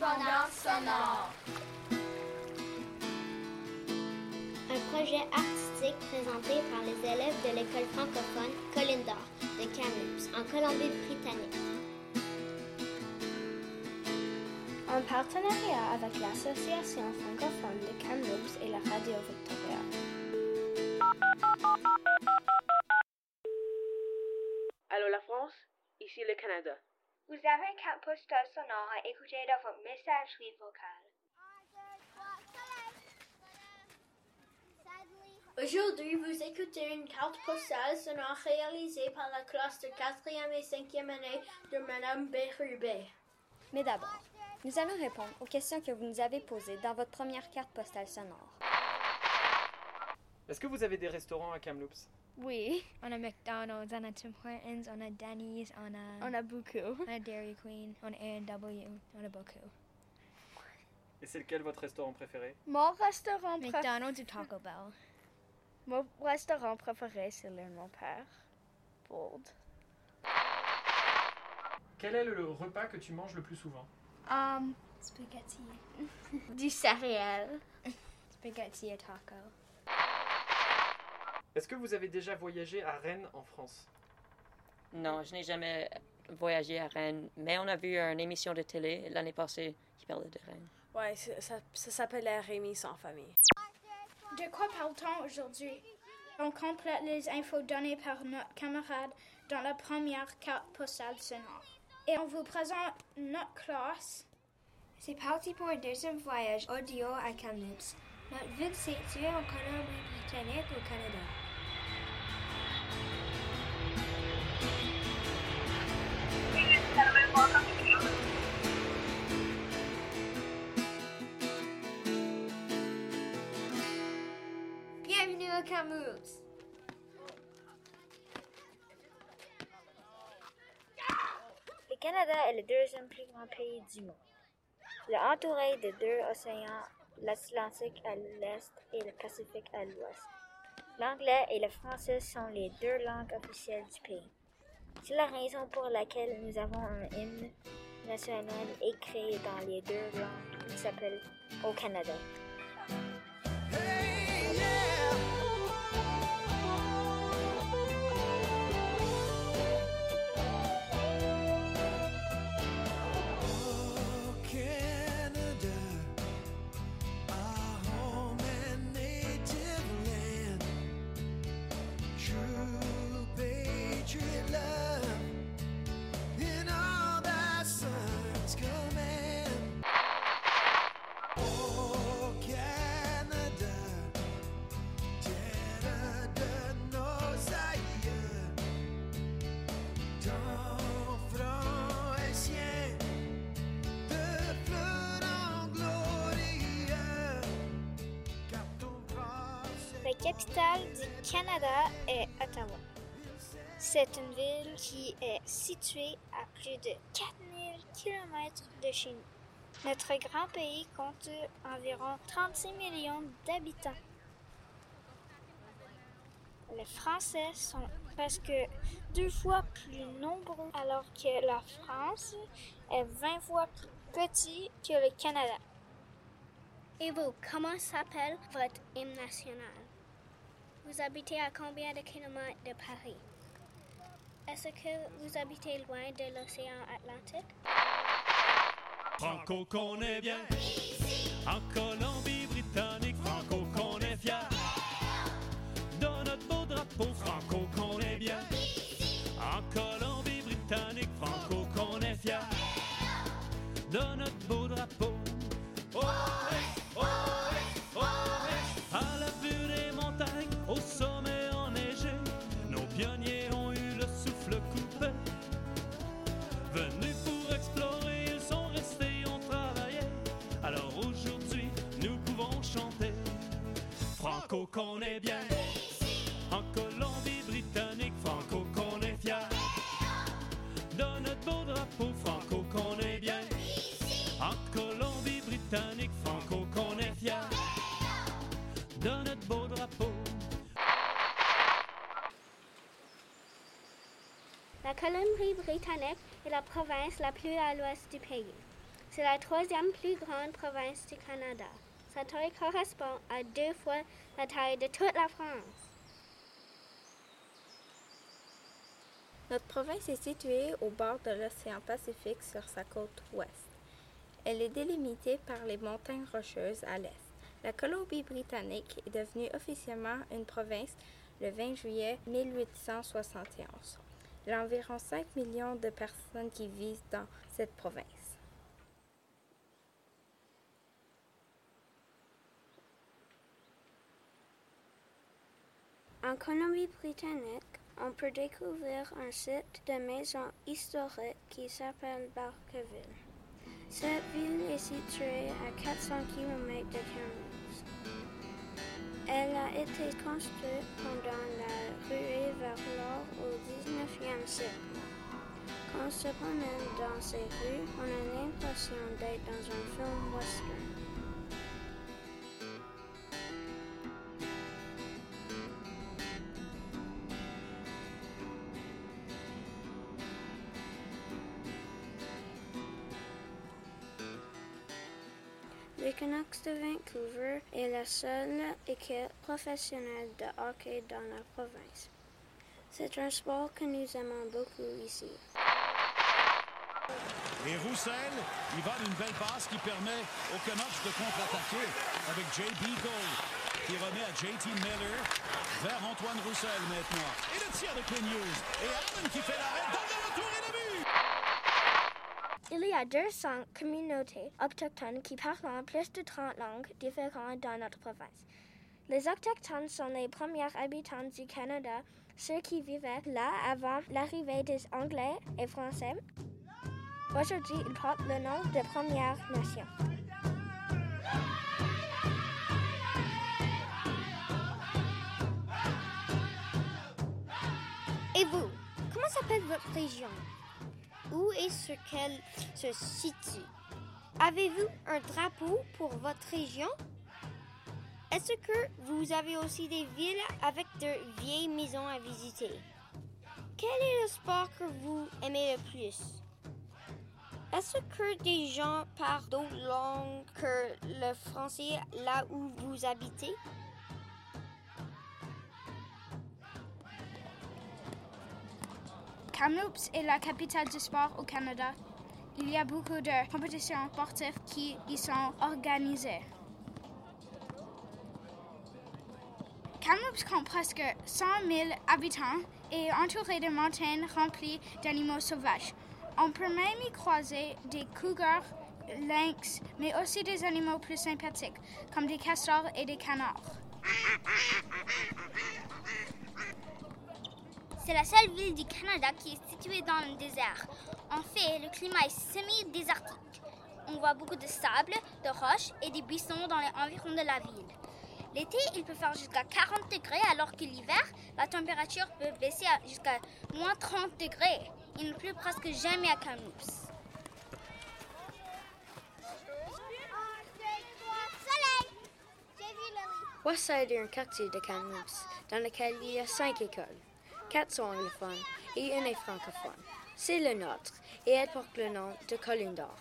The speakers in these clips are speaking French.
Correspondance sonore. Un projet artistique présenté par les élèves de l'école francophone Colline d'Or de Kamloops, en Colombie-Britannique. En partenariat avec l'Association francophone de Kamloops et la Radio Victoria. Allô la France, ici le Canada. Vous avez quatre postales sonores à écouter dans votre messagerie vocale. Aujourd'hui, vous écoutez une carte postale sonore réalisée par la classe de 4e et 5e année de Madame Bérubé. Mais d'abord, nous allons répondre aux questions que vous nous avez posées dans votre première carte postale sonore. Est-ce que vous avez des restaurants à Kamloops? Oui, on a McDonald's, on a Tim Hortons, on a Denny's, on a... On a beaucoup. On a Dairy Queen, on a A&W, on a beaucoup. Et c'est lequel votre restaurant préféré? Mon restaurant préféré... McDonald's ou Taco Bell? Mon restaurant préféré, c'est le de mon père. Bold. Quel est le repas que tu manges le plus souvent? Um, spaghetti. Du céréales. Spaghetti et taco. Est-ce que vous avez déjà voyagé à Rennes en France? Non, je n'ai jamais voyagé à Rennes, mais on a vu une émission de télé l'année passée qui parlait de Rennes. Ouais, ça, ça, ça s'appelait Rémi sans famille. De quoi parle-t-on aujourd'hui? On complète les infos données par notre camarade dans la première carte postale sonore. Et on vous présente notre classe. C'est parti pour un deuxième voyage audio à Kamloops. Notre ville est située en Colombie-Britannique au Canada. Bienvenue à Kamloops. Le Canada est le deuxième plus grand pays du monde. Il est entouré de deux océans, l'Atlantique à l'est et le Pacifique à l'ouest. L'anglais et le français sont les deux langues officielles du pays. C'est la raison pour laquelle nous avons un hymne national écrit dans les deux langues qui s'appelle Au Canada. Capitale du Canada est Ottawa. C'est une ville qui est située à plus de 4000 km de chez nous. Notre grand pays compte environ 36 millions d'habitants. Les Français sont presque deux fois plus nombreux alors que la France est 20 fois plus petit que le Canada. Et vous, comment s'appelle votre hymne national? Vous habitez à combien de kilomètres de Paris? Est-ce que vous habitez loin de l'océan Atlantique? Franco qu'on est bien, en Colombie-Britannique, Franco qu'on est fier, dans notre beau drapeau, Franco qu'on est bien, en Colombie-Britannique, Franco qu'on est fier, dans notre Colombie-Britannique est la province la plus à l'ouest du pays. C'est la troisième plus grande province du Canada. Sa taille correspond à deux fois la taille de toute la France. Notre province est située au bord de l'océan Pacifique sur sa côte ouest. Elle est délimitée par les montagnes rocheuses à l'est. La Colombie-Britannique est devenue officiellement une province le 20 juillet 1871. Il y a environ 5 millions de personnes qui vivent dans cette province. En Colombie-Britannique, on peut découvrir un site de maison historique qui s'appelle Barkerville. Cette ville est située à 400 km de Kamloops. Elle a été construite pendant la ruée vers l'or au 19e siècle. Quand on se promène dans ces rues, on a l'impression d'être dans un film western. Canucks de Vancouver est la seule équipe professionnelle de hockey dans la province. C'est un sport que nous aimons beaucoup ici. Et Roussel, il va d'une belle passe qui permet aux Canucks de contre-attaquer avec J.B. Gold qui remet à J.T. Miller vers Antoine Roussel maintenant. Et le tir de Quinn. Et Allen qui fait l'arrêt. Dans le retour et le but! Il y a 200 communautés autochtones qui parlent plus de 30 langues différentes dans notre province. Les autochtones sont les premiers habitants du Canada, ceux qui vivaient là avant l'arrivée des Anglais et Français. Aujourd'hui, ils portent le nom de Première Nation. Et vous, comment s'appelle votre région? Où est-ce qu'elle se situe? Avez-vous un drapeau pour votre région? Est-ce que vous avez aussi des villes avec de vieilles maisons à visiter? Quel est le sport que vous aimez le plus? Est-ce que des gens parlent d'autres langues que le français là où vous habitez? Kamloops est la capitale du sport au Canada. Il y a beaucoup de compétitions sportives qui y sont organisées. Kamloops compte presque 100 000 habitants et est entouré de montagnes remplies d'animaux sauvages. On peut même y croiser des cougars, lynx, mais aussi des animaux plus sympathiques, comme des castors et des canards. C'est la seule ville du Canada qui est située dans le désert. En fait, le climat est semi-désertique. On voit beaucoup de sable, de roches et des buissons dans les environs de la ville. L'été, il peut faire jusqu'à 40 degrés, alors que l'hiver, la température peut baisser jusqu'à moins 30 degrés. Il ne pleut presque jamais à Kamloops. Westside est un quartier de Kamloops dans lequel il y a cinq écoles? Quatre sont anglophones et une est francophone. C'est le nôtre et elle porte le nom de Colline d'Or.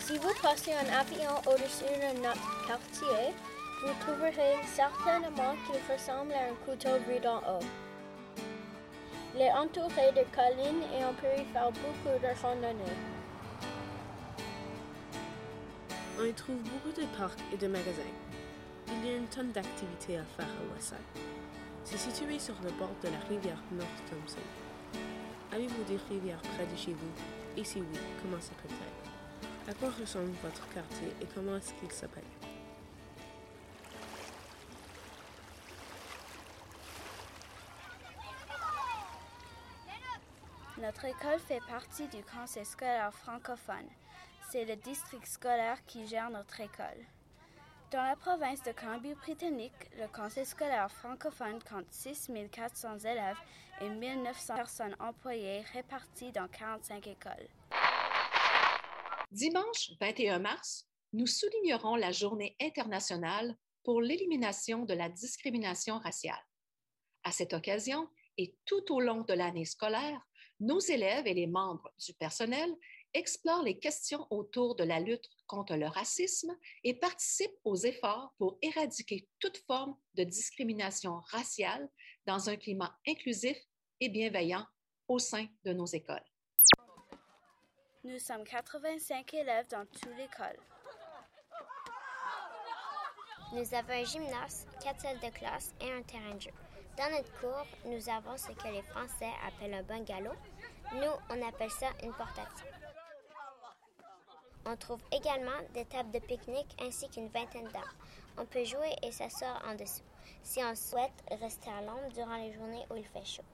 Si vous passez en avion au-dessus de notre quartier, vous trouverez certainement qu'il ressemble à un couteau vu d'en haut. Il est entouré de collines et on peut y faire beaucoup de randonnées. On y trouve beaucoup de parcs et de magasins. Il y a une tonne d'activités à faire à Westside. C'est situé sur le bord de la rivière North Thompson. Avez-vous des rivières près de chez vous? Et si oui, comment s'appelle-t-elle? À quoi ressemble votre quartier et comment est-ce qu'il s'appelle? Notre école fait partie du conseil scolaire francophone. C'est le district scolaire qui gère notre école. Dans la province de Colombie-Britannique, le conseil scolaire francophone compte 6 400 élèves et 1 900 personnes employées réparties dans 45 écoles. Dimanche 21 mars, nous soulignerons la Journée internationale pour l'élimination de la discrimination raciale. À cette occasion et tout au long de l'année scolaire, nos élèves et les membres du personnel explorent les questions autour de la lutte contre le racisme et participent aux efforts pour éradiquer toute forme de discrimination raciale dans un climat inclusif et bienveillant au sein de nos écoles. Nous sommes 85 élèves dans toute l'école. Nous avons un gymnase, quatre salles de classe et un terrain de jeu. Dans notre cours, nous avons ce que les Français appellent un bungalow. Nous, on appelle ça une portative. On trouve également des tables de pique-nique ainsi qu'une vingtaine d'arbres. On peut jouer et s'asseoir en dessous si on souhaite rester à l'ombre durant les journées où il fait chaud.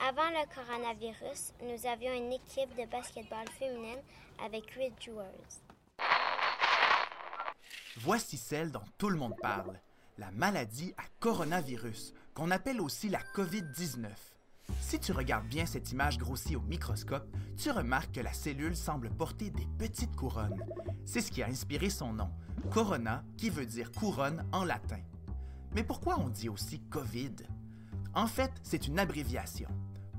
Avant le coronavirus, nous avions une équipe de basketball féminine avec huit joueuses. Voici celle dont tout le monde parle, la maladie à coronavirus, qu'on appelle aussi la COVID-19. Si tu regardes bien cette image grossie au microscope, tu remarques que la cellule semble porter des petites couronnes. C'est ce qui a inspiré son nom, corona, qui veut dire couronne en latin. Mais pourquoi on dit aussi COVID? En fait, c'est une abréviation.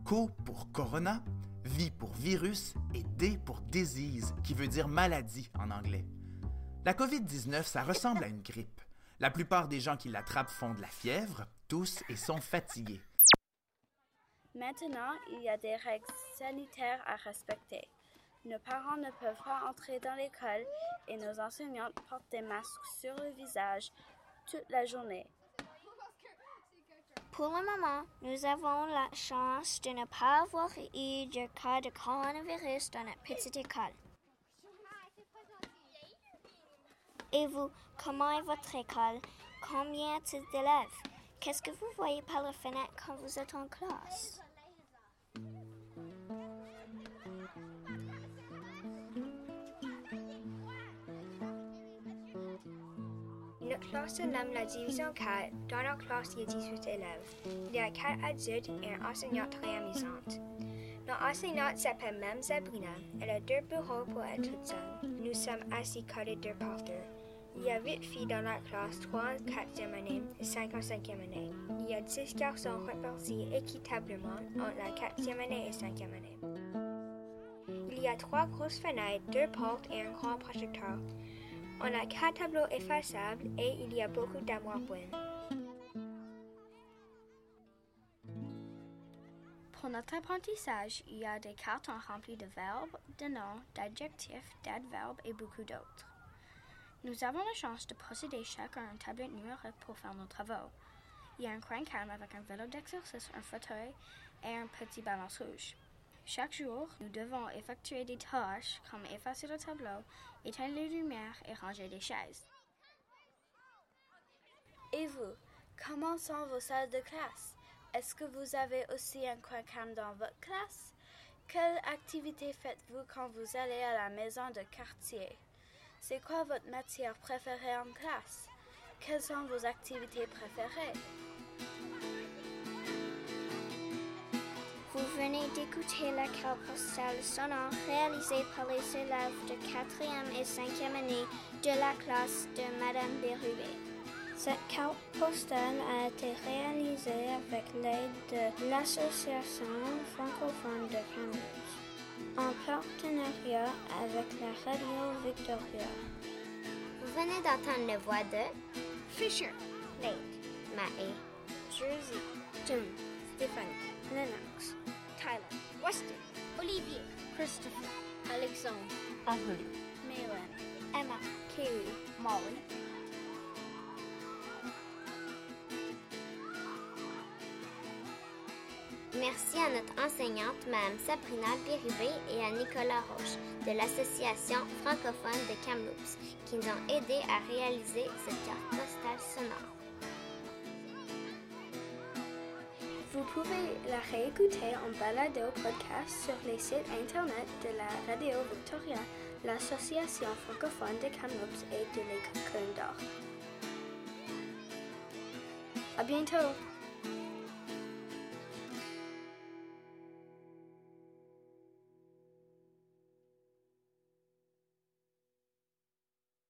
Co pour corona, V pour virus et D pour disease, qui veut dire maladie en anglais. La COVID-19, ça ressemble à une grippe. La plupart des gens qui l'attrapent font de la fièvre, toussent et sont fatigués. Maintenant, il y a des règles sanitaires à respecter. Nos parents ne peuvent pas entrer dans l'école et nos enseignantes portent des masques sur le visage toute la journée. Pour le moment, nous avons la chance de ne pas avoir eu de cas de coronavirus dans notre petite école. Et vous, comment est votre école? Combien d'élèves? Qu'est-ce que vous voyez par la fenêtre quand vous êtes en classe? Notre classe se nomme la division 4. Dans notre classe, il y a 18 élèves. Il y a 4 adultes et une enseignante très amusante. Notre enseignante s'appelle Mme Sabrina. Elle a deux bureaux pour être toute seule. Nous sommes assis collés deux par deux. Il y a 8 filles dans la classe, 3 en 4e année et 5 en 5e année. Il y a 10 garçons répartis équitablement entre la 4e année et 5e année. Il y a trois grosses fenêtres, deux portes et un grand projecteur. On a quatre tableaux effaçables et il y a beaucoup d'armoires bonnes. Pour notre apprentissage, il y a des cartons remplis de verbes, de noms, d'adjectifs, d'adverbes et beaucoup d'autres. Nous avons la chance de posséder chacun une tablette numérique pour faire nos travaux. Il y a un coin calme avec un vélo d'exercice, un fauteuil et un petit ballon rouge. Chaque jour, nous devons effectuer des tâches comme effacer le tableau, éteindre les lumières et ranger les chaises. Et vous, comment sont vos salles de classe? Est-ce que vous avez aussi un coin calme dans votre classe? Quelle activité faites-vous quand vous allez à la maison de quartier? C'est quoi votre matière préférée en classe? Quelles sont vos activités préférées? Vous venez d'écouter la carte postale sonore réalisée par les élèves de 4e et 5e année de la classe de Madame Bérubé. Cette carte postale a été réalisée avec l'aide de l'Association francophone de Kamloops, en partenariat avec la Radio Victoria. Vous venez d'entendre les voix de Fisher, Nate, Mae, Jersey, June, Stéphanie, Lennox, Tyler, Weston, Olivier, Christopher, Alexandre, Aurélie, Malin, Emma, Kaylee, Molly, Merci à notre enseignante, Mme Sabrina Bérubé, et à Nicolas Roche de l'Association francophone de Kamloops qui nous ont aidés à réaliser cette carte postale sonore. Vous pouvez la réécouter en balado podcast sur les sites internet de la Radio Victoria, l'Association francophone de Kamloops et de l'École d'Or. À bientôt!